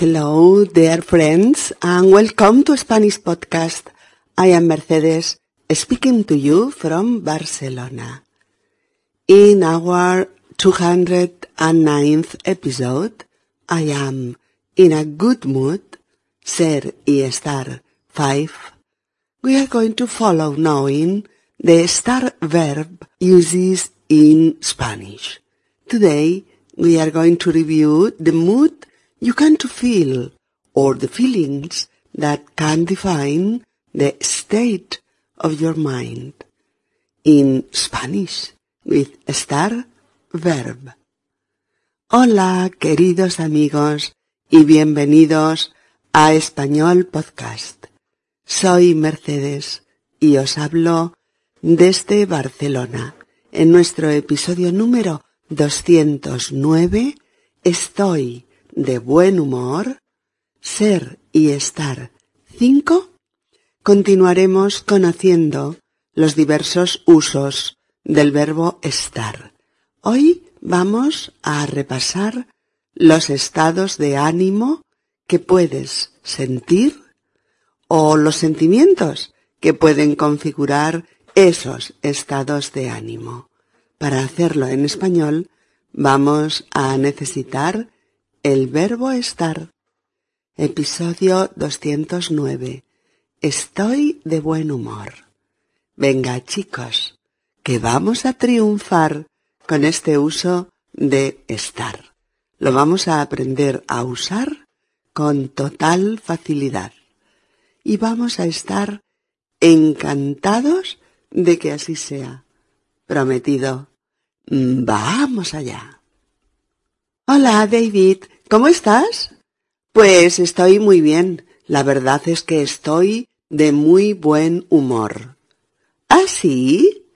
Hello, dear friends, and welcome to Spanish Podcast. I am Mercedes, speaking to you from Barcelona. In our 209th episode, I am in a good mood, ser y estar 5. We are going to follow knowing the star verb uses in Spanish. Today, we are going to review the mood you can to feel or the feelings that can define the state of your mind in Spanish with estar verb. Hola, queridos amigos, y bienvenidos a Español Podcast. Soy Mercedes y os hablo desde Barcelona. En nuestro episodio número 209, Estoy de buen humor, ser y estar 5, continuaremos conociendo los diversos usos del verbo estar. Hoy vamos a repasar los estados de ánimo que puedes sentir o los sentimientos que pueden configurar esos estados de ánimo. Para hacerlo en español vamos a necesitar el verbo estar. Episodio 209. Estoy de buen humor. Venga chicos, que vamos a triunfar con este uso de estar. Lo vamos a aprender a usar con total facilidad. Y vamos a estar encantados de que así sea. Prometido. Vamos allá. Hola, David. ¿Cómo estás? Pues estoy muy bien. La verdad es que estoy de muy buen humor. ¿Ah, sí?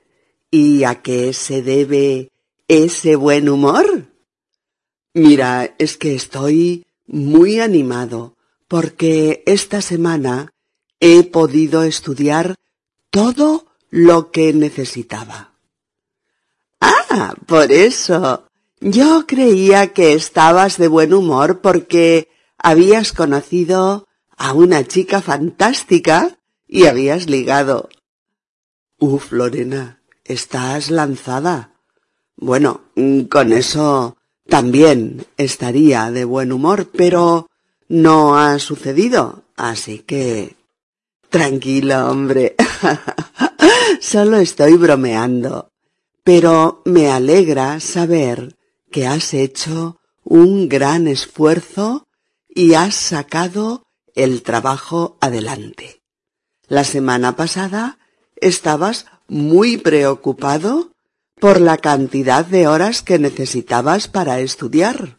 ¿Y a qué se debe ese buen humor? Mira, es que estoy muy animado porque esta semana he podido estudiar todo lo que necesitaba. Ah, por eso. Yo creía que estabas de buen humor porque habías conocido a una chica fantástica y habías ligado. Uf, Lorena, estás lanzada. Bueno, con eso también estaría de buen humor, pero no ha sucedido, así que... Tranquilo, hombre. Solo estoy bromeando pero me alegra saber que has hecho un gran esfuerzo y has sacado el trabajo adelante. La semana pasada estabas muy preocupado por la cantidad de horas que necesitabas para estudiar.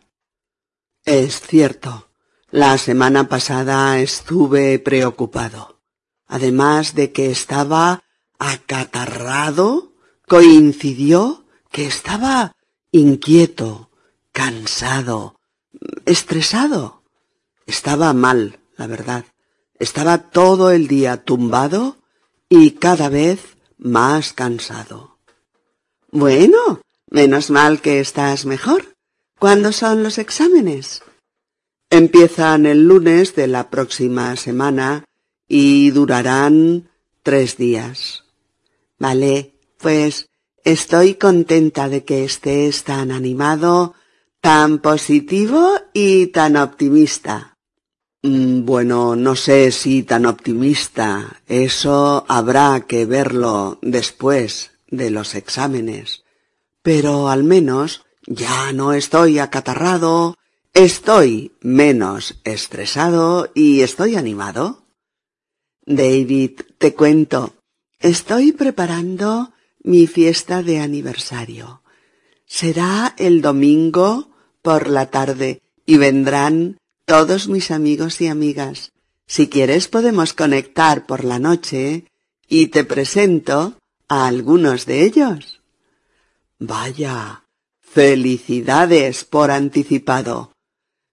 Es cierto, la semana pasada estuve preocupado, además de que estaba acatarrado coincidió que estaba inquieto, cansado, estresado. Estaba mal, la verdad. Estaba todo el día tumbado y cada vez más cansado. Bueno, menos mal que estás mejor. ¿Cuándo son los exámenes? Empiezan el lunes de la próxima semana y durarán tres días. Vale, pues estoy contenta de que estés tan animado, tan positivo y tan optimista. Mm, bueno, no sé si tan optimista. Eso habrá que verlo después de los exámenes. Pero al menos ya no estoy acatarrado, estoy menos estresado y estoy animado. David, te cuento, estoy preparando mi fiesta de aniversario. Será el domingo por la tarde y vendrán todos mis amigos y amigas. Si quieres podemos conectar por la noche y te presento a algunos de ellos. Vaya, felicidades por anticipado.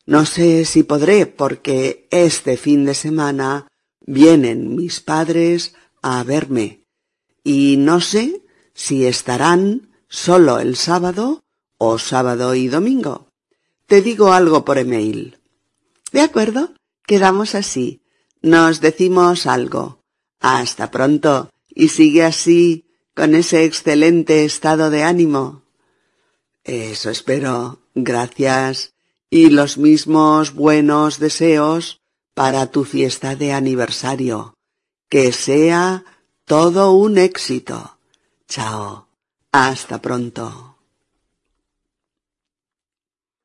No sé si podré porque este fin de semana vienen mis padres a verme y no sé si estarán solo el sábado o sábado y domingo. Te digo algo por email. ¿De acuerdo? Quedamos así. Nos decimos algo. Hasta pronto. Y sigue así, con ese excelente estado de ánimo. Eso espero. Gracias. Y los mismos buenos deseos para tu fiesta de aniversario. Que sea todo un éxito. Chao. Hasta pronto.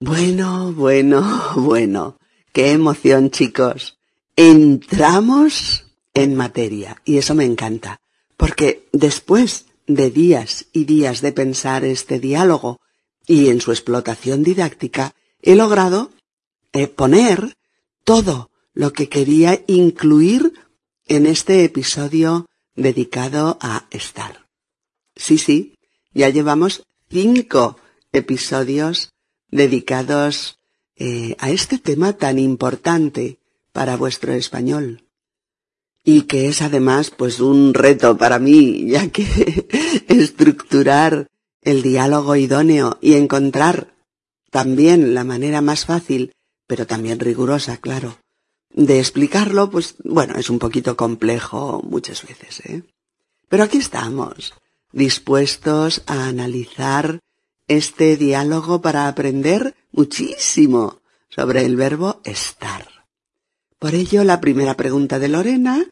Bueno, bueno, bueno. Qué emoción, chicos. Entramos en materia y eso me encanta, porque después de días y días de pensar este diálogo y en su explotación didáctica, he logrado eh, poner todo lo que quería incluir en este episodio dedicado a estar. Sí, sí, ya llevamos cinco episodios dedicados eh, a este tema tan importante para vuestro español y que es además pues un reto para mí, ya que estructurar el diálogo idóneo y encontrar también la manera más fácil, pero también rigurosa, claro, de explicarlo, pues bueno, es un poquito complejo muchas veces, ¿eh? Pero aquí estamos, dispuestos a analizar este diálogo para aprender muchísimo sobre el verbo estar. Por ello, la primera pregunta de Lorena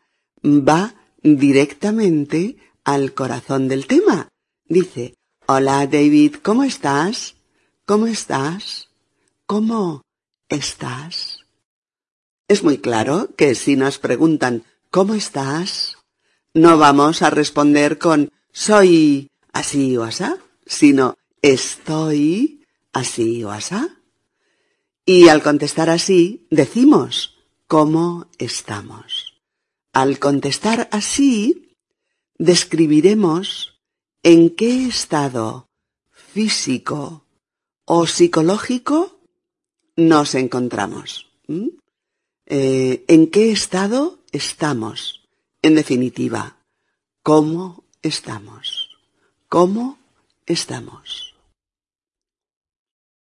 va directamente al corazón del tema. Dice, Hola David, ¿cómo estás? ¿Cómo estás? ¿Cómo estás? Es muy claro que si nos preguntan ¿cómo estás? no vamos a responder con soy así o asá, sino estoy así o asá. Y al contestar así, decimos cómo estamos. Al contestar así, describiremos en qué estado físico o psicológico nos encontramos. Eh, ¿En qué estado estamos? En definitiva, ¿cómo estamos? ¿Cómo estamos?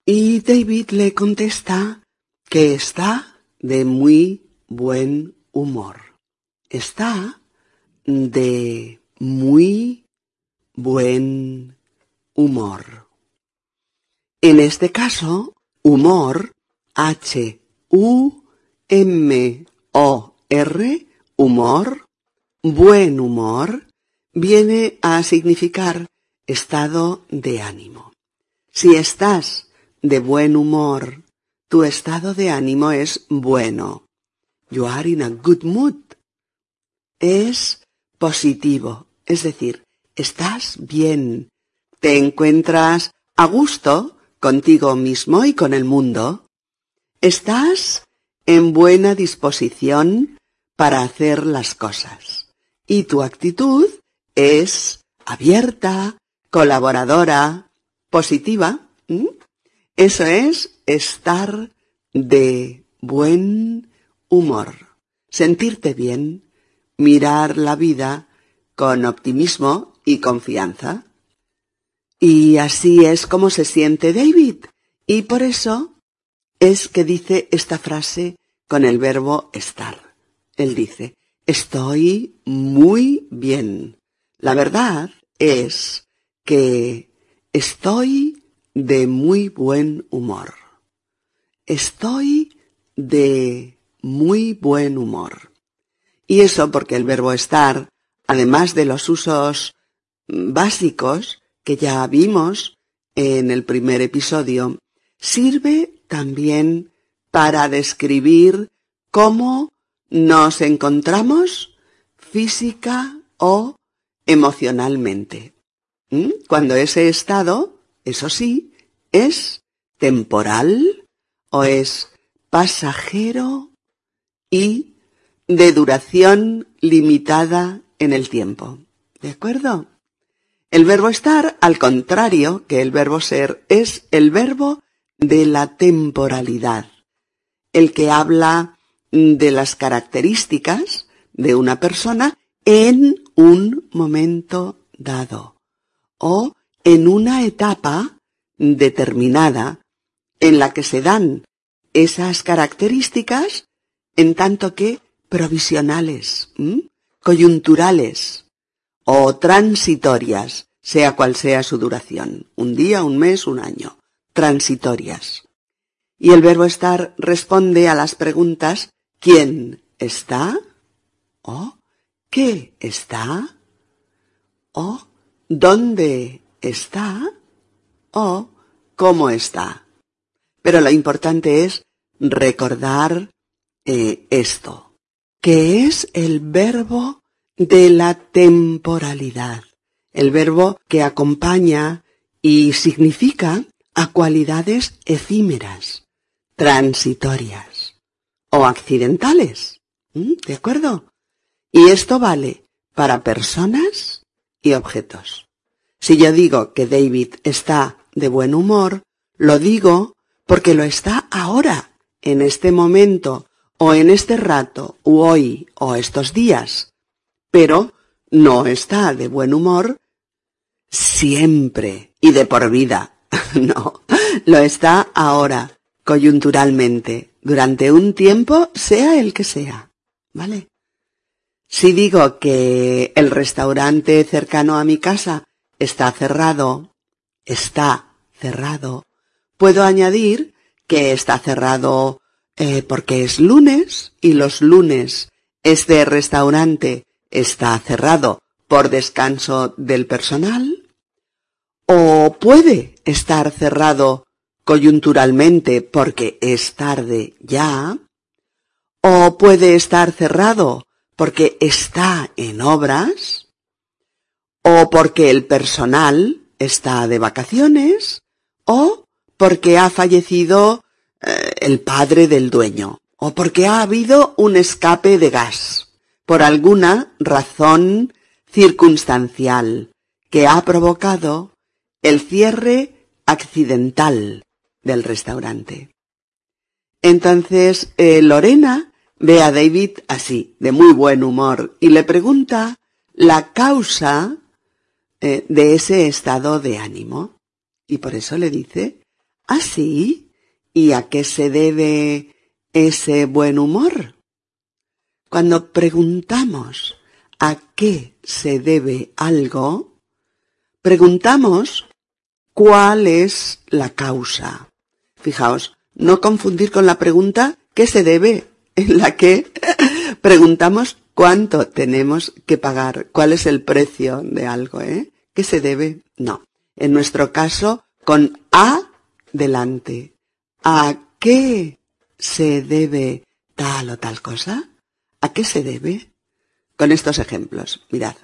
Y David le contesta que está de muy buen humor. Está de muy buen humor. En este caso, humor, H-U-M-O-R, humor, Buen humor viene a significar estado de ánimo. Si estás de buen humor, tu estado de ánimo es bueno. You are in a good mood. Es positivo, es decir, estás bien, te encuentras a gusto contigo mismo y con el mundo. Estás en buena disposición para hacer las cosas y tu actitud es abierta, colaboradora, positiva. Eso es estar de buen humor, sentirte bien, mirar la vida con optimismo y confianza. Y así es como se siente David. Y por eso es que dice esta frase con el verbo estar. Él dice, Estoy muy bien. La verdad es que estoy de muy buen humor. Estoy de muy buen humor. Y eso porque el verbo estar, además de los usos básicos que ya vimos en el primer episodio, sirve también para describir cómo nos encontramos física o emocionalmente. ¿Mm? Cuando ese estado, eso sí, es temporal o es pasajero y de duración limitada en el tiempo. ¿De acuerdo? El verbo estar, al contrario que el verbo ser, es el verbo de la temporalidad, el que habla de las características de una persona en un momento dado o en una etapa determinada en la que se dan esas características en tanto que provisionales, coyunturales o transitorias, sea cual sea su duración, un día, un mes, un año, transitorias. Y el verbo estar responde a las preguntas ¿quién está? ¿O qué está? ¿O dónde está? ¿O cómo está? Pero lo importante es recordar eh, esto, que es el verbo de la temporalidad, el verbo que acompaña y significa a cualidades efímeras, transitorias o accidentales. ¿Mm? ¿De acuerdo? Y esto vale para personas y objetos. Si yo digo que David está de buen humor, lo digo porque lo está ahora, en este momento, o en este rato, u hoy, o estos días. Pero no está de buen humor siempre y de por vida. no, lo está ahora, coyunturalmente, durante un tiempo, sea el que sea. ¿Vale? Si digo que el restaurante cercano a mi casa está cerrado, está cerrado, puedo añadir que está cerrado eh, porque es lunes y los lunes este restaurante está cerrado por descanso del personal o puede estar cerrado coyunturalmente porque es tarde ya o puede estar cerrado porque está en obras, o porque el personal está de vacaciones, o porque ha fallecido eh, el padre del dueño, o porque ha habido un escape de gas, por alguna razón circunstancial que ha provocado el cierre accidental del restaurante. Entonces, eh, Lorena Ve a David así, de muy buen humor, y le pregunta la causa eh, de ese estado de ánimo. Y por eso le dice, ¿así? ¿Y a qué se debe ese buen humor? Cuando preguntamos a qué se debe algo, preguntamos cuál es la causa. Fijaos, no confundir con la pregunta ¿qué se debe en la que preguntamos cuánto tenemos que pagar, cuál es el precio de algo, ¿eh? ¿Qué se debe? No. En nuestro caso, con A delante. ¿A qué se debe tal o tal cosa? ¿A qué se debe? Con estos ejemplos, mirad.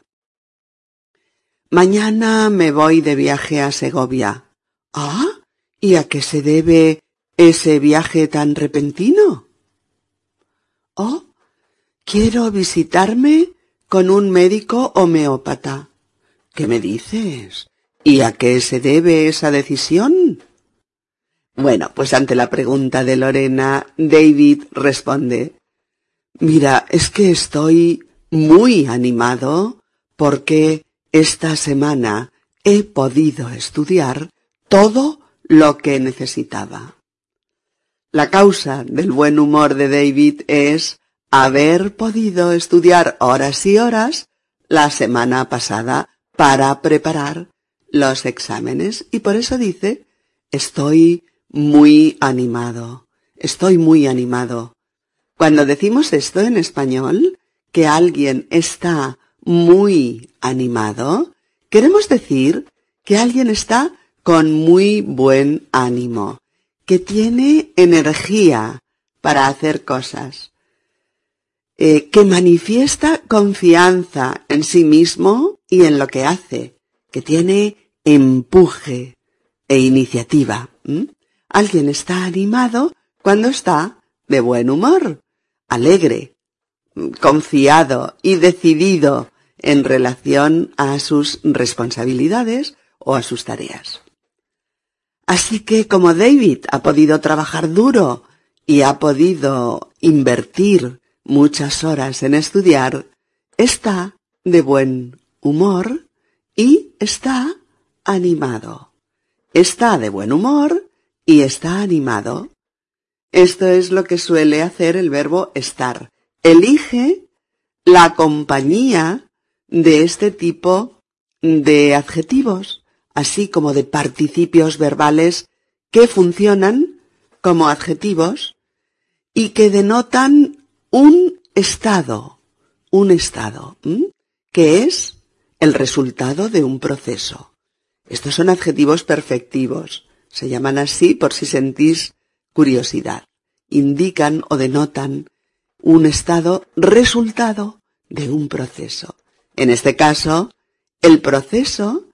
Mañana me voy de viaje a Segovia. ¿Ah? ¿Y a qué se debe ese viaje tan repentino? Oh, quiero visitarme con un médico homeópata. ¿Qué me dices? ¿Y a qué se debe esa decisión? Bueno, pues ante la pregunta de Lorena, David responde, Mira, es que estoy muy animado porque esta semana he podido estudiar todo lo que necesitaba. La causa del buen humor de David es haber podido estudiar horas y horas la semana pasada para preparar los exámenes y por eso dice estoy muy animado, estoy muy animado. Cuando decimos esto en español, que alguien está muy animado, queremos decir que alguien está con muy buen ánimo, que tiene energía para hacer cosas, eh, que manifiesta confianza en sí mismo y en lo que hace, que tiene empuje e iniciativa. Alguien está animado cuando está de buen humor, alegre, confiado y decidido en relación a sus responsabilidades o a sus tareas. Así que como David ha podido trabajar duro y ha podido invertir muchas horas en estudiar, está de buen humor y está animado. Está de buen humor y está animado. Esto es lo que suele hacer el verbo estar. Elige la compañía de este tipo de adjetivos, así como de participios verbales que funcionan como adjetivos y que denotan un estado, un estado, que es el resultado de un proceso. Estos son adjetivos perfectivos. Se llaman así por si sentís curiosidad. Indican o denotan un estado resultado de un proceso. En este caso, el proceso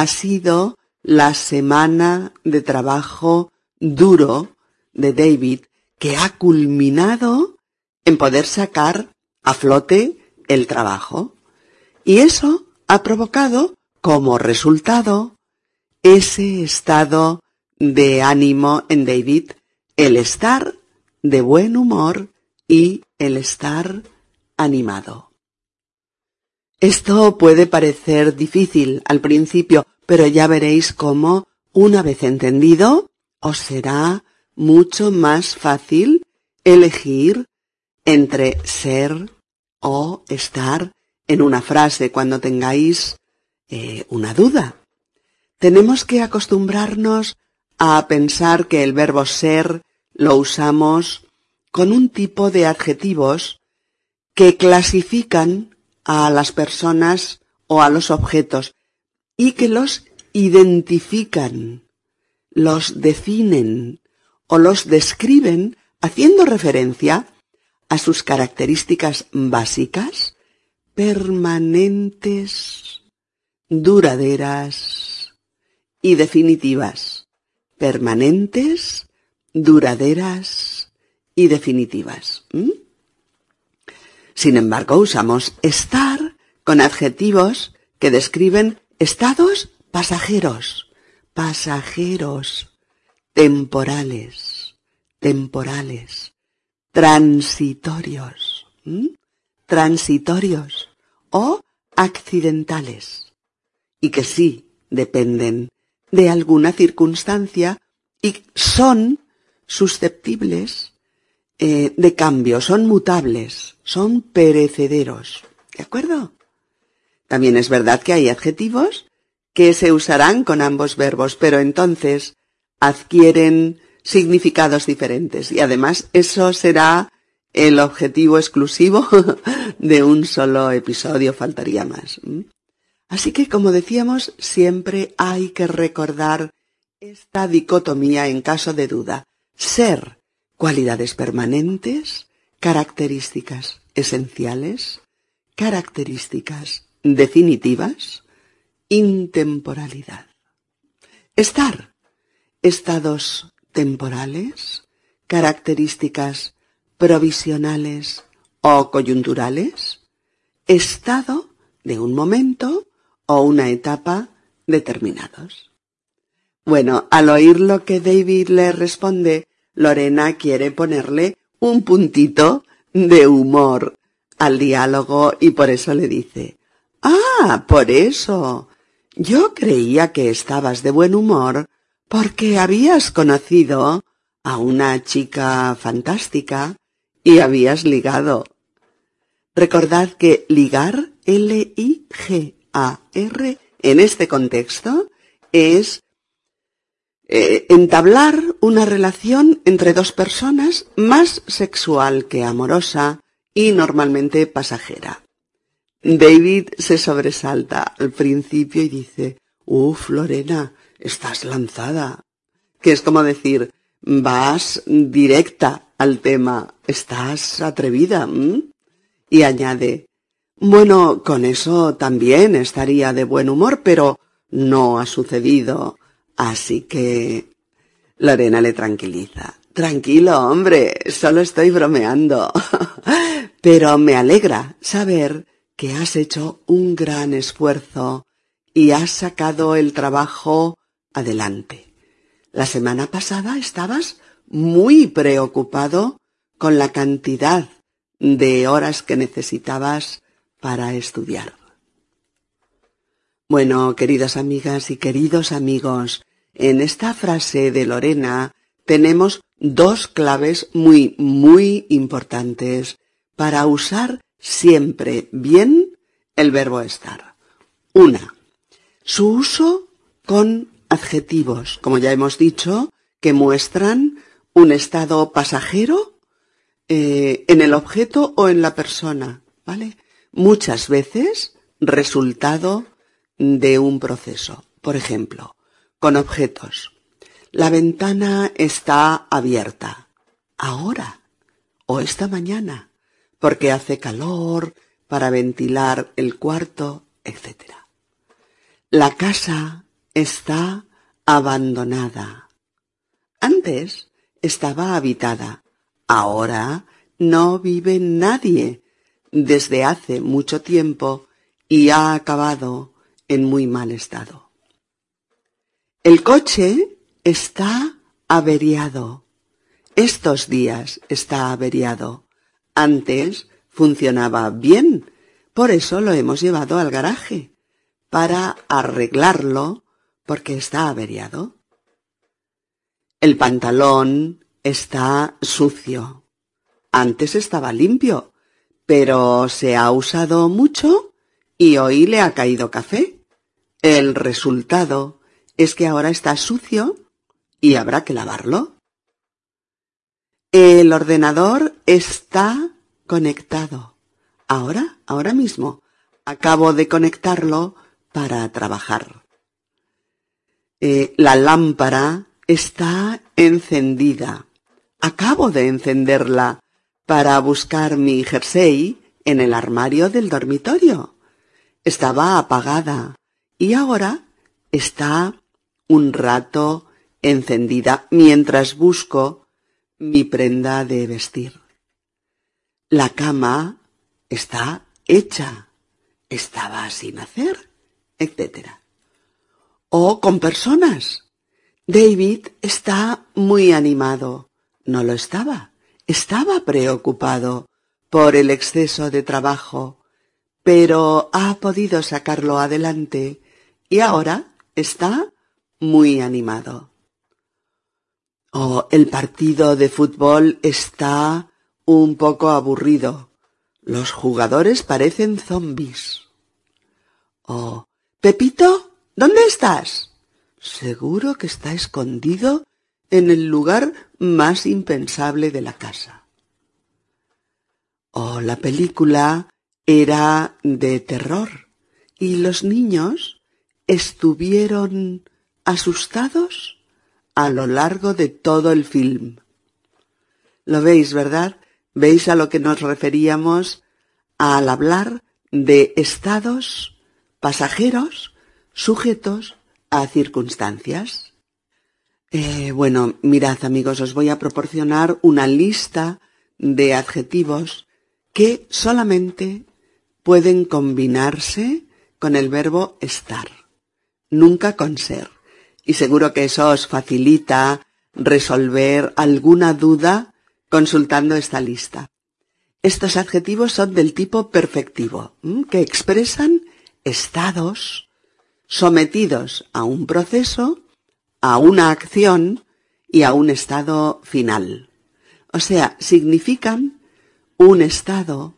ha sido la semana de trabajo duro de David que ha culminado en poder sacar a flote el trabajo. Y eso ha provocado como resultado ese estado de ánimo en David, el estar de buen humor y el estar animado. Esto puede parecer difícil al principio, pero ya veréis cómo, una vez entendido, os será mucho más fácil elegir entre ser o estar en una frase cuando tengáis eh, una duda. Tenemos que acostumbrarnos a pensar que el verbo ser lo usamos con un tipo de adjetivos que clasifican a las personas o a los objetos y que los identifican, los definen o los describen haciendo referencia a sus características básicas, permanentes, duraderas y definitivas. Permanentes, duraderas y definitivas. Sin embargo, usamos estar con adjetivos que describen estados pasajeros, pasajeros, temporales, temporales, transitorios, transitorios o accidentales, y que sí dependen de alguna circunstancia y son susceptibles eh, de cambio, son mutables, son perecederos. ¿De acuerdo? También es verdad que hay adjetivos que se usarán con ambos verbos, pero entonces adquieren significados diferentes y además eso será el objetivo exclusivo de un solo episodio, faltaría más. Así que, como decíamos, siempre hay que recordar esta dicotomía en caso de duda. Ser cualidades permanentes, características esenciales, características definitivas, intemporalidad. Estar, estados temporales, características provisionales o coyunturales, estado de un momento o una etapa determinados. Bueno, al oír lo que David le responde, Lorena quiere ponerle un puntito de humor al diálogo y por eso le dice, Ah, por eso. Yo creía que estabas de buen humor porque habías conocido a una chica fantástica y habías ligado. Recordad que ligar, L-I-G-A-R, en este contexto, es eh, entablar una relación entre dos personas más sexual que amorosa y normalmente pasajera. David se sobresalta al principio y dice, Uf, Lorena, estás lanzada. Que es como decir, vas directa al tema, estás atrevida. Y añade, bueno, con eso también estaría de buen humor, pero no ha sucedido. Así que Lorena le tranquiliza. Tranquilo, hombre, solo estoy bromeando. Pero me alegra saber que has hecho un gran esfuerzo y has sacado el trabajo adelante. La semana pasada estabas muy preocupado con la cantidad de horas que necesitabas para estudiar. Bueno, queridas amigas y queridos amigos, en esta frase de Lorena tenemos dos claves muy, muy importantes para usar siempre bien el verbo estar. Una, su uso con adjetivos, como ya hemos dicho, que muestran un estado pasajero eh, en el objeto o en la persona, ¿vale? Muchas veces resultado de un proceso. Por ejemplo, con objetos. La ventana está abierta. Ahora. O esta mañana. Porque hace calor para ventilar el cuarto, etc. La casa está abandonada. Antes estaba habitada. Ahora no vive nadie desde hace mucho tiempo y ha acabado en muy mal estado. El coche está averiado. Estos días está averiado. Antes funcionaba bien, por eso lo hemos llevado al garaje, para arreglarlo porque está averiado. El pantalón está sucio. Antes estaba limpio, pero se ha usado mucho y hoy le ha caído café. El resultado es que ahora está sucio y habrá que lavarlo. El ordenador está conectado. Ahora, ahora mismo, acabo de conectarlo para trabajar. Eh, la lámpara está encendida. Acabo de encenderla para buscar mi jersey en el armario del dormitorio. Estaba apagada y ahora está un rato encendida mientras busco mi prenda de vestir. La cama está hecha, estaba sin hacer, etc. O con personas. David está muy animado. No lo estaba. Estaba preocupado por el exceso de trabajo, pero ha podido sacarlo adelante y ahora está muy animado. Oh, el partido de fútbol está un poco aburrido. Los jugadores parecen zombis. Oh, Pepito, ¿dónde estás? Seguro que está escondido en el lugar más impensable de la casa. Oh, la película era de terror y los niños estuvieron asustados a lo largo de todo el film. Lo veis, ¿verdad? ¿Veis a lo que nos referíamos al hablar de estados pasajeros sujetos a circunstancias? Eh, bueno, mirad amigos, os voy a proporcionar una lista de adjetivos que solamente pueden combinarse con el verbo estar, nunca con ser y seguro que eso os facilita resolver alguna duda consultando esta lista. Estos adjetivos son del tipo perfectivo, que expresan estados sometidos a un proceso, a una acción y a un estado final. O sea, significan un estado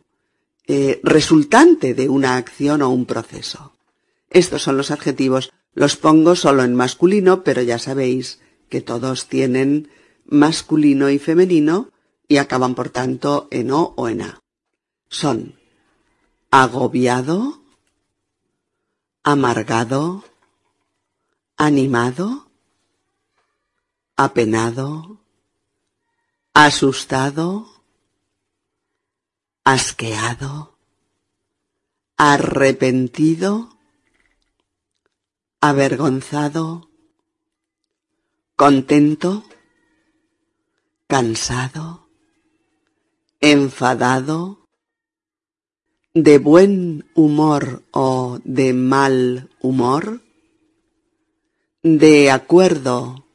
eh, resultante de una acción o un proceso. Estos son los adjetivos los pongo solo en masculino, pero ya sabéis que todos tienen masculino y femenino y acaban por tanto en o o en a. Son agobiado, amargado, animado, apenado, asustado, asqueado, arrepentido, avergonzado, contento, cansado, enfadado, de buen humor o de mal humor, de acuerdo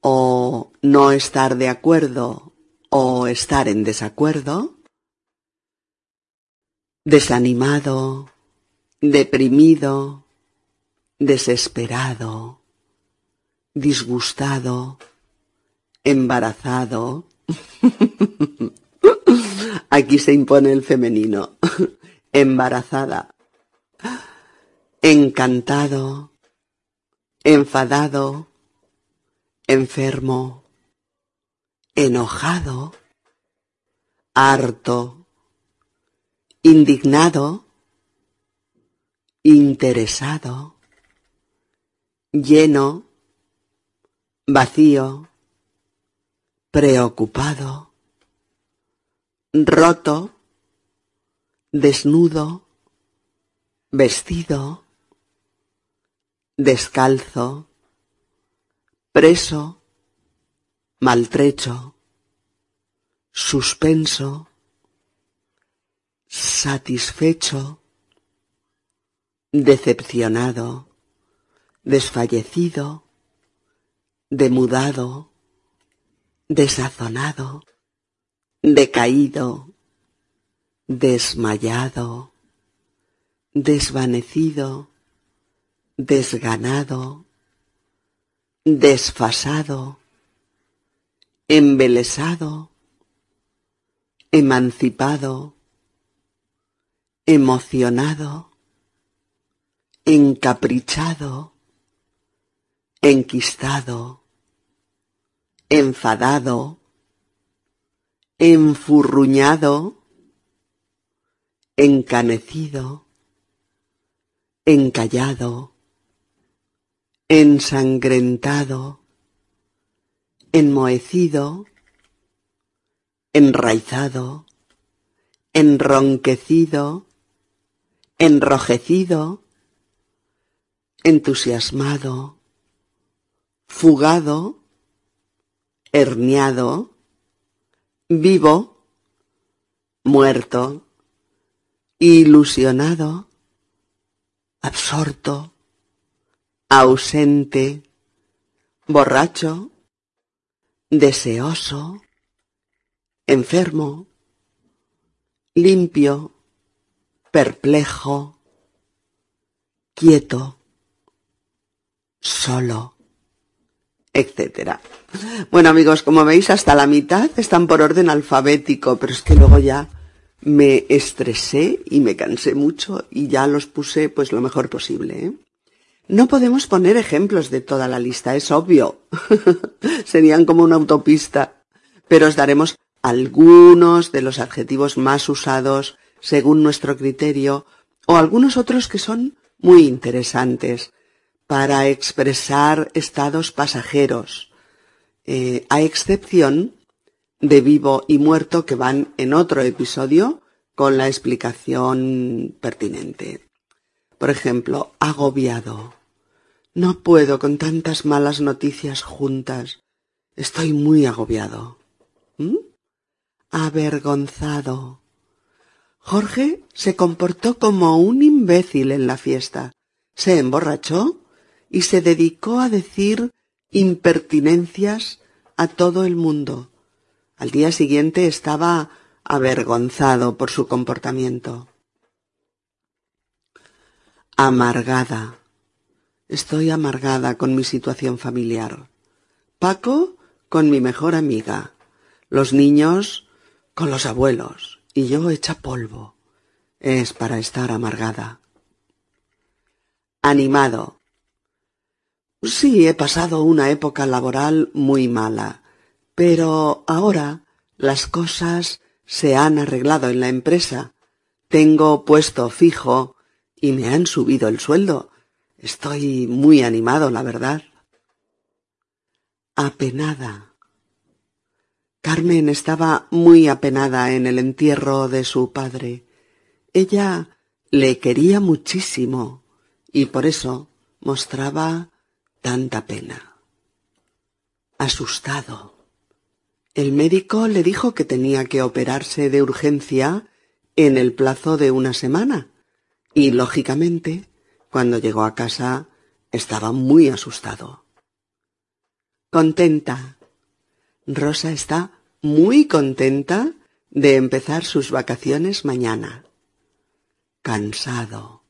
o no estar de acuerdo o estar en desacuerdo, desanimado, deprimido, desesperado, disgustado, embarazado. Aquí se impone el femenino. Embarazada. Encantado. Enfadado. Enfermo. Enojado. Harto. Indignado. Interesado. Lleno. Vacío preocupado, roto, desnudo, vestido, descalzo, preso, maltrecho, suspenso, satisfecho, decepcionado, desfallecido, demudado, desazonado, decaído, desmayado, desvanecido, desganado, desfasado, embelesado, emancipado, emocionado, encaprichado, enquistado, enfadado, enfurruñado, encanecido, encallado, ensangrentado, enmohecido, enraizado, enronquecido, enrojecido, entusiasmado, fugado, herniado, vivo, muerto, ilusionado, absorto, ausente, borracho, deseoso, enfermo, limpio, perplejo, quieto, solo etcétera. Bueno amigos, como veis hasta la mitad están por orden alfabético, pero es que luego ya me estresé y me cansé mucho y ya los puse pues lo mejor posible. ¿eh? No podemos poner ejemplos de toda la lista, es obvio. Serían como una autopista. Pero os daremos algunos de los adjetivos más usados según nuestro criterio o algunos otros que son muy interesantes para expresar estados pasajeros, eh, a excepción de vivo y muerto que van en otro episodio con la explicación pertinente. Por ejemplo, agobiado. No puedo con tantas malas noticias juntas. Estoy muy agobiado. ¿Mm? Avergonzado. Jorge se comportó como un imbécil en la fiesta. Se emborrachó y se dedicó a decir impertinencias a todo el mundo. Al día siguiente estaba avergonzado por su comportamiento. Amargada. Estoy amargada con mi situación familiar. Paco con mi mejor amiga. Los niños con los abuelos. Y yo hecha polvo. Es para estar amargada. Animado. Sí, he pasado una época laboral muy mala, pero ahora las cosas se han arreglado en la empresa. Tengo puesto fijo y me han subido el sueldo. Estoy muy animado, la verdad. Apenada. Carmen estaba muy apenada en el entierro de su padre. Ella le quería muchísimo y por eso mostraba tanta pena. Asustado. El médico le dijo que tenía que operarse de urgencia en el plazo de una semana y, lógicamente, cuando llegó a casa estaba muy asustado. Contenta. Rosa está muy contenta de empezar sus vacaciones mañana. Cansado.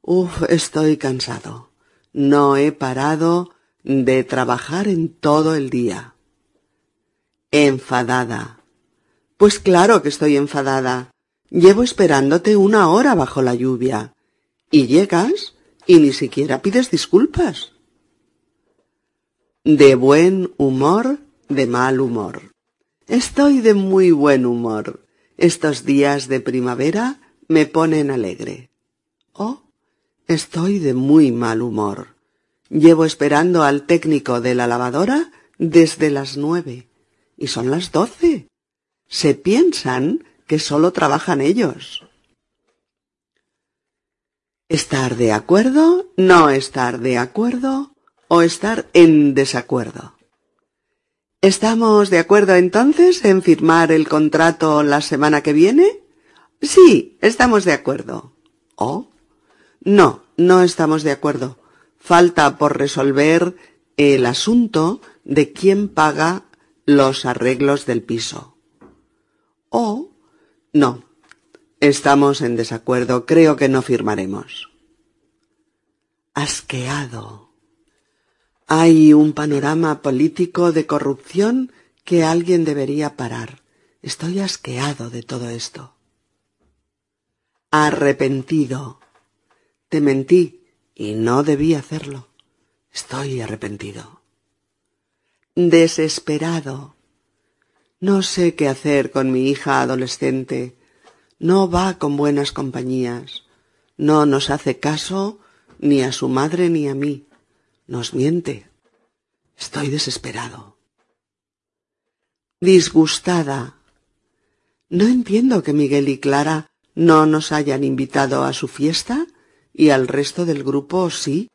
Uf, estoy cansado. No he parado de trabajar en todo el día. Enfadada. Pues claro que estoy enfadada. Llevo esperándote una hora bajo la lluvia. Y llegas y ni siquiera pides disculpas. De buen humor, de mal humor. Estoy de muy buen humor. Estos días de primavera me ponen alegre. Oh, estoy de muy mal humor. Llevo esperando al técnico de la lavadora desde las nueve y son las doce. Se piensan que solo trabajan ellos. Estar de acuerdo, no estar de acuerdo o estar en desacuerdo. ¿Estamos de acuerdo entonces en firmar el contrato la semana que viene? Sí, estamos de acuerdo. ¿Oh? No, no estamos de acuerdo. Falta por resolver el asunto de quién paga los arreglos del piso. ¿Oh? No, estamos en desacuerdo. Creo que no firmaremos. Asqueado. Hay un panorama político de corrupción que alguien debería parar. Estoy asqueado de todo esto. Arrepentido. Te mentí y no debí hacerlo. Estoy arrepentido. Desesperado. No sé qué hacer con mi hija adolescente. No va con buenas compañías. No nos hace caso ni a su madre ni a mí. Nos miente. Estoy desesperado. Disgustada. No entiendo que Miguel y Clara no nos hayan invitado a su fiesta y al resto del grupo sí.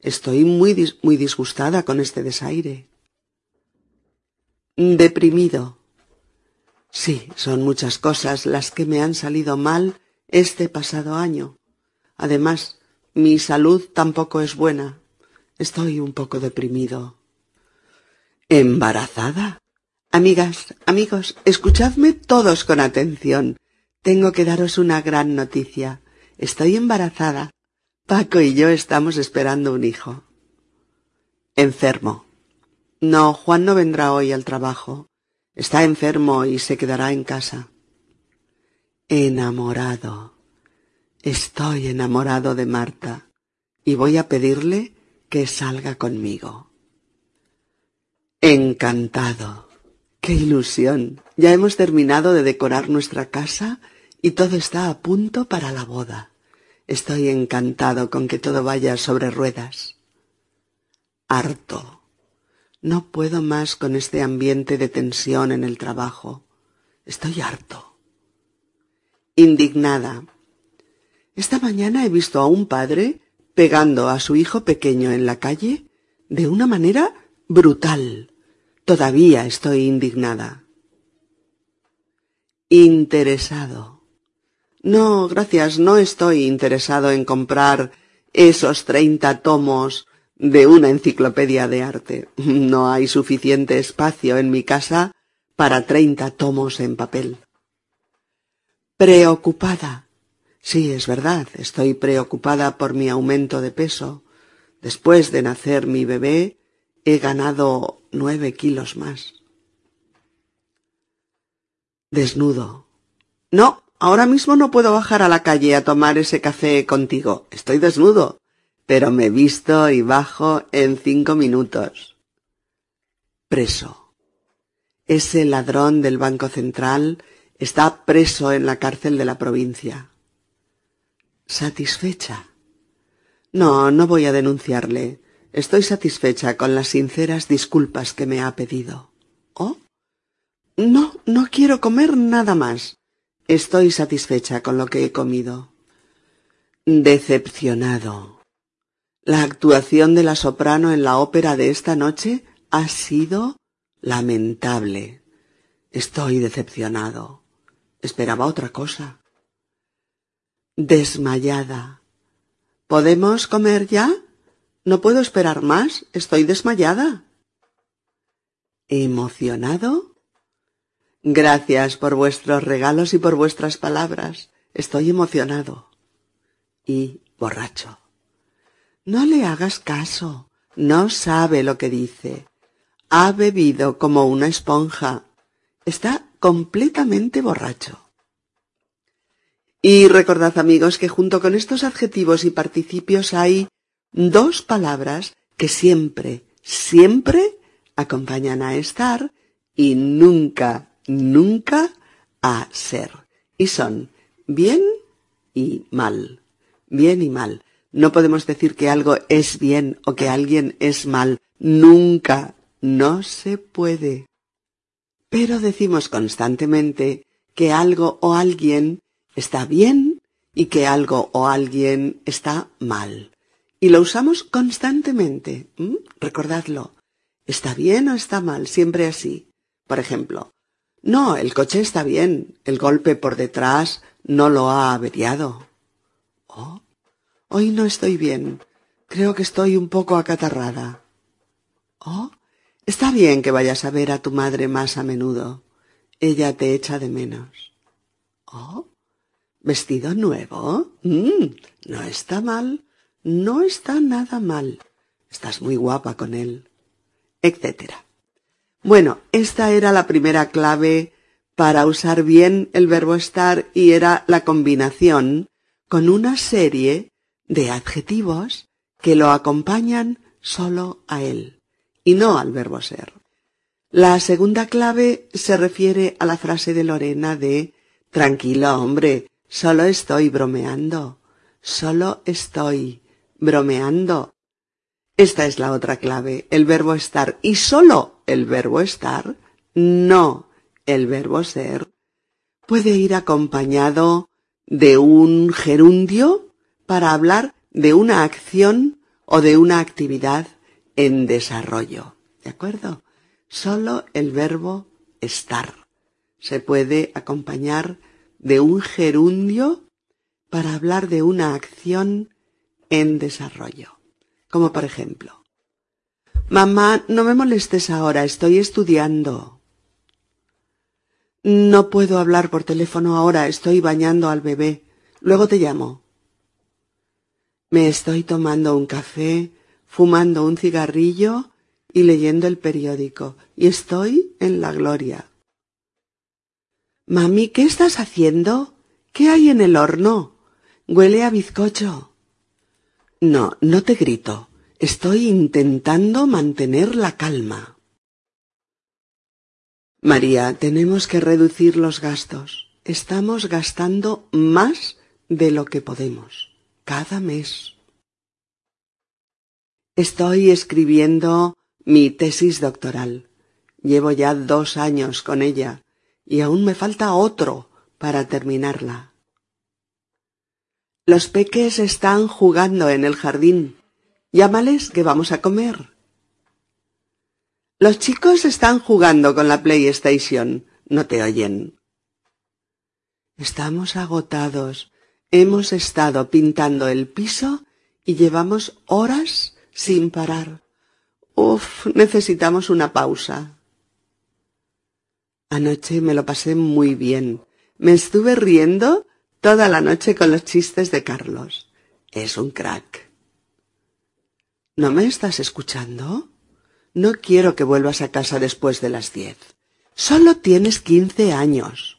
Estoy muy, muy disgustada con este desaire. Deprimido. Sí, son muchas cosas las que me han salido mal este pasado año. Además, mi salud tampoco es buena. Estoy un poco deprimido. ¿Embarazada? Amigas, amigos, escuchadme todos con atención. Tengo que daros una gran noticia. Estoy embarazada. Paco y yo estamos esperando un hijo. Enfermo. No, Juan no vendrá hoy al trabajo. Está enfermo y se quedará en casa. Enamorado. Estoy enamorado de Marta y voy a pedirle que salga conmigo. Encantado. ¡Qué ilusión! Ya hemos terminado de decorar nuestra casa y todo está a punto para la boda. Estoy encantado con que todo vaya sobre ruedas. Harto. No puedo más con este ambiente de tensión en el trabajo. Estoy harto. Indignada. Esta mañana he visto a un padre pegando a su hijo pequeño en la calle de una manera brutal. Todavía estoy indignada. Interesado. No, gracias, no estoy interesado en comprar esos treinta tomos de una enciclopedia de arte. No hay suficiente espacio en mi casa para treinta tomos en papel. Preocupada. Sí, es verdad, estoy preocupada por mi aumento de peso. Después de nacer mi bebé, he ganado nueve kilos más. Desnudo. No, ahora mismo no puedo bajar a la calle a tomar ese café contigo. Estoy desnudo, pero me visto y bajo en cinco minutos. Preso. Ese ladrón del Banco Central está preso en la cárcel de la provincia satisfecha. No, no voy a denunciarle. Estoy satisfecha con las sinceras disculpas que me ha pedido. ¿Oh? No, no quiero comer nada más. Estoy satisfecha con lo que he comido. Decepcionado. La actuación de la soprano en la ópera de esta noche ha sido lamentable. Estoy decepcionado. Esperaba otra cosa desmayada. ¿Podemos comer ya? No puedo esperar más. Estoy desmayada. ¿Emocionado? Gracias por vuestros regalos y por vuestras palabras. Estoy emocionado. Y borracho. No le hagas caso. No sabe lo que dice. Ha bebido como una esponja. Está completamente borracho. Y recordad amigos que junto con estos adjetivos y participios hay dos palabras que siempre, siempre acompañan a estar y nunca, nunca a ser. Y son bien y mal. Bien y mal. No podemos decir que algo es bien o que alguien es mal. Nunca. No se puede. Pero decimos constantemente que algo o alguien está bien y que algo o alguien está mal. Y lo usamos constantemente. Recordadlo. ¿Está bien o está mal? Siempre así. Por ejemplo, no, el coche está bien. El golpe por detrás no lo ha averiado. Oh, hoy no estoy bien. Creo que estoy un poco acatarrada. Oh, está bien que vayas a ver a tu madre más a menudo. Ella te echa de menos. Oh, ¿Vestido nuevo? Mm, no está mal. No está nada mal. Estás muy guapa con él. Etcétera. Bueno, esta era la primera clave para usar bien el verbo estar y era la combinación con una serie de adjetivos que lo acompañan solo a él y no al verbo ser. La segunda clave se refiere a la frase de Lorena de Tranquilo, hombre, Solo estoy bromeando. Solo estoy bromeando. Esta es la otra clave, el verbo estar. Y solo el verbo estar, no el verbo ser, puede ir acompañado de un gerundio para hablar de una acción o de una actividad en desarrollo. ¿De acuerdo? Solo el verbo estar se puede acompañar de un gerundio para hablar de una acción en desarrollo. Como por ejemplo, Mamá, no me molestes ahora, estoy estudiando. No puedo hablar por teléfono ahora, estoy bañando al bebé. Luego te llamo. Me estoy tomando un café, fumando un cigarrillo y leyendo el periódico, y estoy en la gloria. Mami, ¿qué estás haciendo? ¿Qué hay en el horno? Huele a bizcocho. No, no te grito. Estoy intentando mantener la calma. María, tenemos que reducir los gastos. Estamos gastando más de lo que podemos, cada mes. Estoy escribiendo mi tesis doctoral. Llevo ya dos años con ella y aún me falta otro para terminarla. Los peques están jugando en el jardín. Llámales que vamos a comer. Los chicos están jugando con la PlayStation. No te oyen. Estamos agotados. Hemos estado pintando el piso y llevamos horas sin parar. Uf, necesitamos una pausa. Anoche me lo pasé muy bien. Me estuve riendo toda la noche con los chistes de Carlos. Es un crack. ¿No me estás escuchando? No quiero que vuelvas a casa después de las diez. Solo tienes quince años.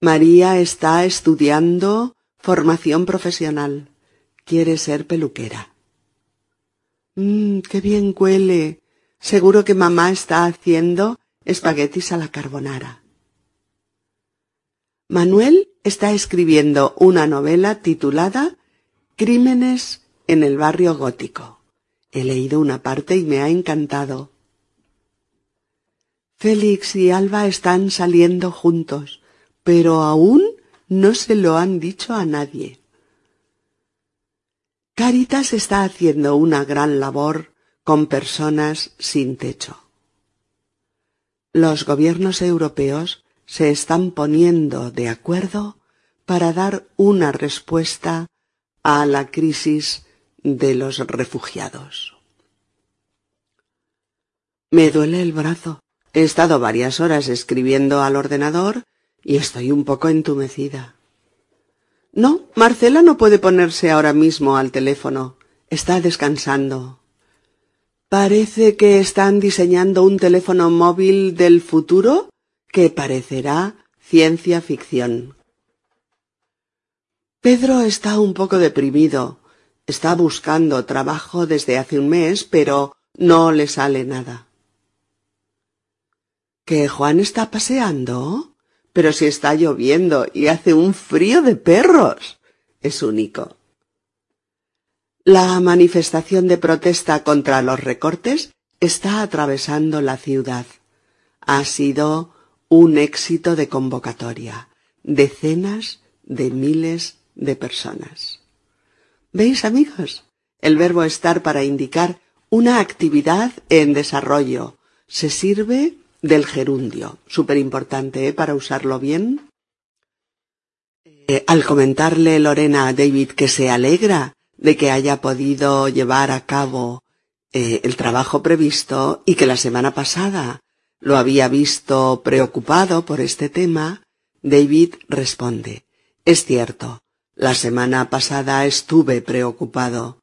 María está estudiando formación profesional. Quiere ser peluquera. Mmm, qué bien huele. Seguro que mamá está haciendo espaguetis a la carbonara. Manuel está escribiendo una novela titulada Crímenes en el barrio gótico. He leído una parte y me ha encantado. Félix y Alba están saliendo juntos, pero aún no se lo han dicho a nadie. Caritas está haciendo una gran labor con personas sin techo. Los gobiernos europeos se están poniendo de acuerdo para dar una respuesta a la crisis de los refugiados. Me duele el brazo. He estado varias horas escribiendo al ordenador y estoy un poco entumecida. No, Marcela no puede ponerse ahora mismo al teléfono. Está descansando. Parece que están diseñando un teléfono móvil del futuro que parecerá ciencia ficción. Pedro está un poco deprimido. Está buscando trabajo desde hace un mes, pero no le sale nada. ¿Que Juan está paseando? Pero si está lloviendo y hace un frío de perros. Es único. La manifestación de protesta contra los recortes está atravesando la ciudad. Ha sido un éxito de convocatoria. Decenas de miles de personas. ¿Veis, amigos? El verbo estar para indicar una actividad en desarrollo. Se sirve del gerundio. Súper importante, ¿eh? Para usarlo bien. Eh, al comentarle Lorena a David que se alegra de que haya podido llevar a cabo eh, el trabajo previsto y que la semana pasada lo había visto preocupado por este tema, David responde, es cierto, la semana pasada estuve preocupado.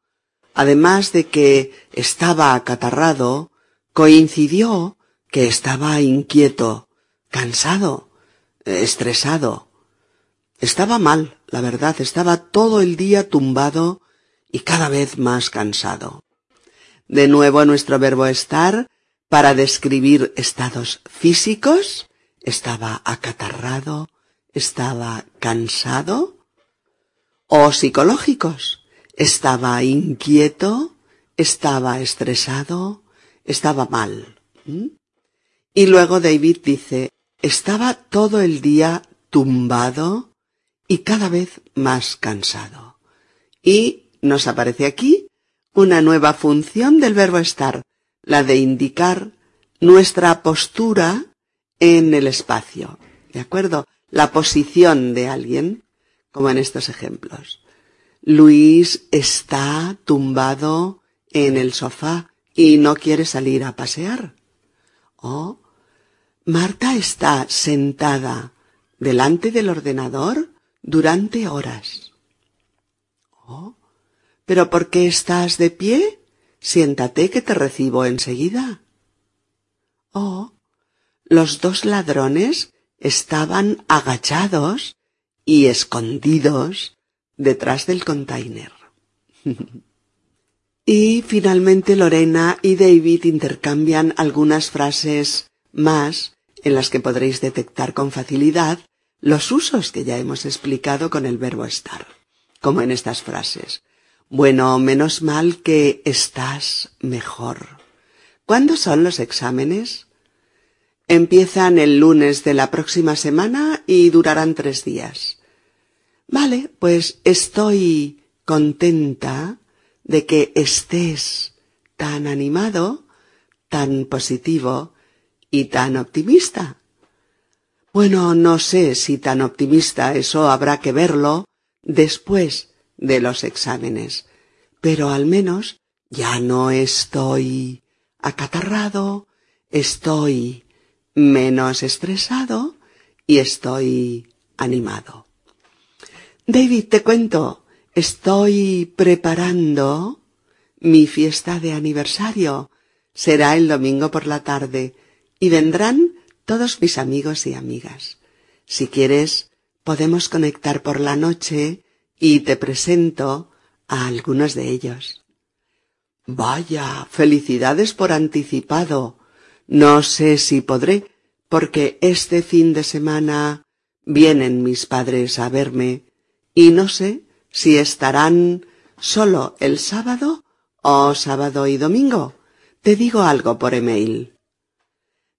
Además de que estaba acatarrado, coincidió que estaba inquieto, cansado, estresado. Estaba mal, la verdad, estaba todo el día tumbado y cada vez más cansado. De nuevo nuestro verbo estar para describir estados físicos, estaba acatarrado, estaba cansado, o psicológicos, estaba inquieto, estaba estresado, estaba mal. Y luego David dice, estaba todo el día tumbado y cada vez más cansado. Y nos aparece aquí una nueva función del verbo estar, la de indicar nuestra postura en el espacio. ¿De acuerdo? La posición de alguien, como en estos ejemplos. Luis está tumbado en el sofá y no quiere salir a pasear. O Marta está sentada delante del ordenador durante horas. Oh, ¿pero por qué estás de pie? Siéntate que te recibo enseguida. Oh, los dos ladrones estaban agachados y escondidos detrás del container. y finalmente Lorena y David intercambian algunas frases más en las que podréis detectar con facilidad los usos que ya hemos explicado con el verbo estar, como en estas frases. Bueno, menos mal que estás mejor. ¿Cuándo son los exámenes? Empiezan el lunes de la próxima semana y durarán tres días. Vale, pues estoy contenta de que estés tan animado, tan positivo y tan optimista. Bueno, no sé si tan optimista, eso habrá que verlo después de los exámenes, pero al menos ya no estoy acatarrado, estoy menos estresado y estoy animado. David, te cuento, estoy preparando mi fiesta de aniversario. Será el domingo por la tarde y vendrán todos mis amigos y amigas. Si quieres, podemos conectar por la noche y te presento a algunos de ellos. Vaya, felicidades por anticipado. No sé si podré, porque este fin de semana vienen mis padres a verme y no sé si estarán solo el sábado o sábado y domingo. Te digo algo por email.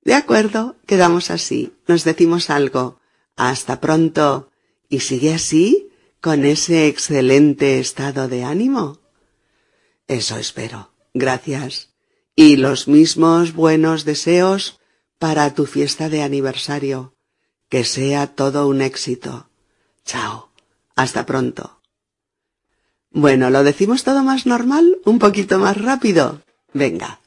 De acuerdo, quedamos así, nos decimos algo. Hasta pronto. Y sigue así, con ese excelente estado de ánimo. Eso espero. Gracias. Y los mismos buenos deseos para tu fiesta de aniversario. Que sea todo un éxito. Chao. Hasta pronto. Bueno, ¿lo decimos todo más normal? ¿Un poquito más rápido? Venga.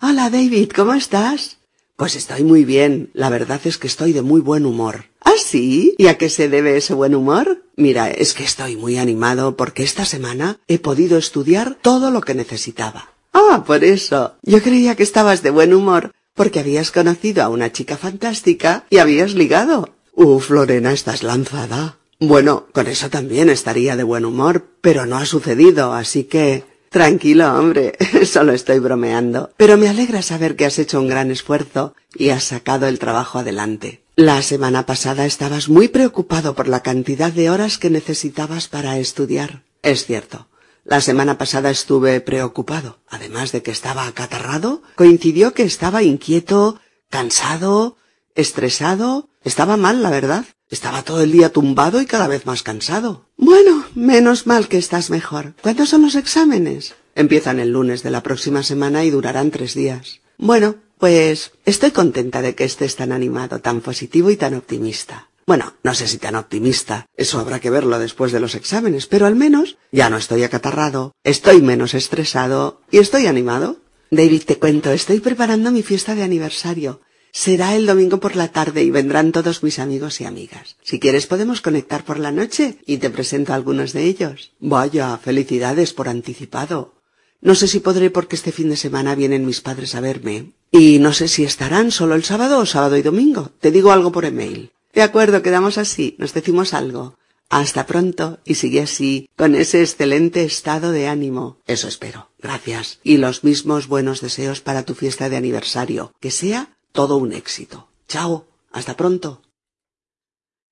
Hola, David, ¿cómo estás? Pues estoy muy bien. La verdad es que estoy de muy buen humor. ¿Ah, sí? ¿Y a qué se debe ese buen humor? Mira, es que estoy muy animado porque esta semana he podido estudiar todo lo que necesitaba. Ah, por eso. Yo creía que estabas de buen humor porque habías conocido a una chica fantástica y habías ligado. Uf, Lorena, estás lanzada. Bueno, con eso también estaría de buen humor, pero no ha sucedido, así que... Tranquilo, hombre, solo estoy bromeando. Pero me alegra saber que has hecho un gran esfuerzo y has sacado el trabajo adelante. La semana pasada estabas muy preocupado por la cantidad de horas que necesitabas para estudiar. Es cierto. La semana pasada estuve preocupado. Además de que estaba acatarrado, coincidió que estaba inquieto, cansado, estresado. Estaba mal, la verdad. Estaba todo el día tumbado y cada vez más cansado. Bueno, menos mal que estás mejor. ¿Cuándo son los exámenes? Empiezan el lunes de la próxima semana y durarán tres días. Bueno, pues estoy contenta de que estés tan animado, tan positivo y tan optimista. Bueno, no sé si tan optimista, eso habrá que verlo después de los exámenes, pero al menos ya no estoy acatarrado, estoy menos estresado y estoy animado. David, te cuento, estoy preparando mi fiesta de aniversario. Será el domingo por la tarde y vendrán todos mis amigos y amigas. Si quieres podemos conectar por la noche y te presento a algunos de ellos. Vaya, felicidades por anticipado. No sé si podré porque este fin de semana vienen mis padres a verme. Y no sé si estarán solo el sábado o sábado y domingo. Te digo algo por email. De acuerdo, quedamos así, nos decimos algo. Hasta pronto y sigue así, con ese excelente estado de ánimo. Eso espero. Gracias. Y los mismos buenos deseos para tu fiesta de aniversario. Que sea todo un éxito. Chao. Hasta pronto.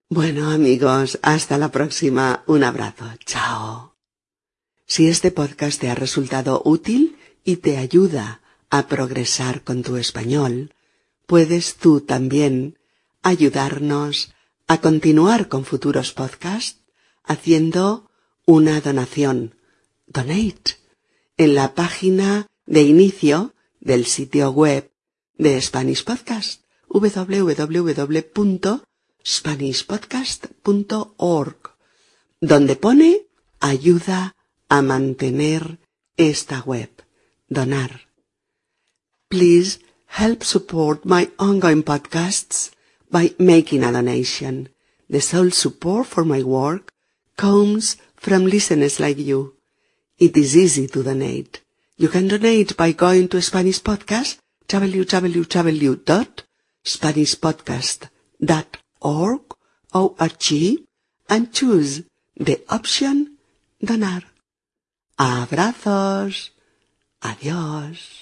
Bueno, amigos, hasta la próxima. Un abrazo. Chao. Si este podcast te ha resultado útil y te ayuda a progresar con tu español, puedes tú también ayudarnos a continuar con futuros podcasts haciendo una donación, donate, en la página de inicio del sitio web de Spanish Podcast, www.spanishpodcast.org, donde pone ayuda a mantener esta web, donar. Please help support my ongoing podcasts by making a donation. The sole support for my work comes from listeners like you. It is easy to donate. You can donate by going to Spanish Podcast, www.spanishpodcast.org, O-R-G, or ch and choose the option Donar. Abrazos. Adiós.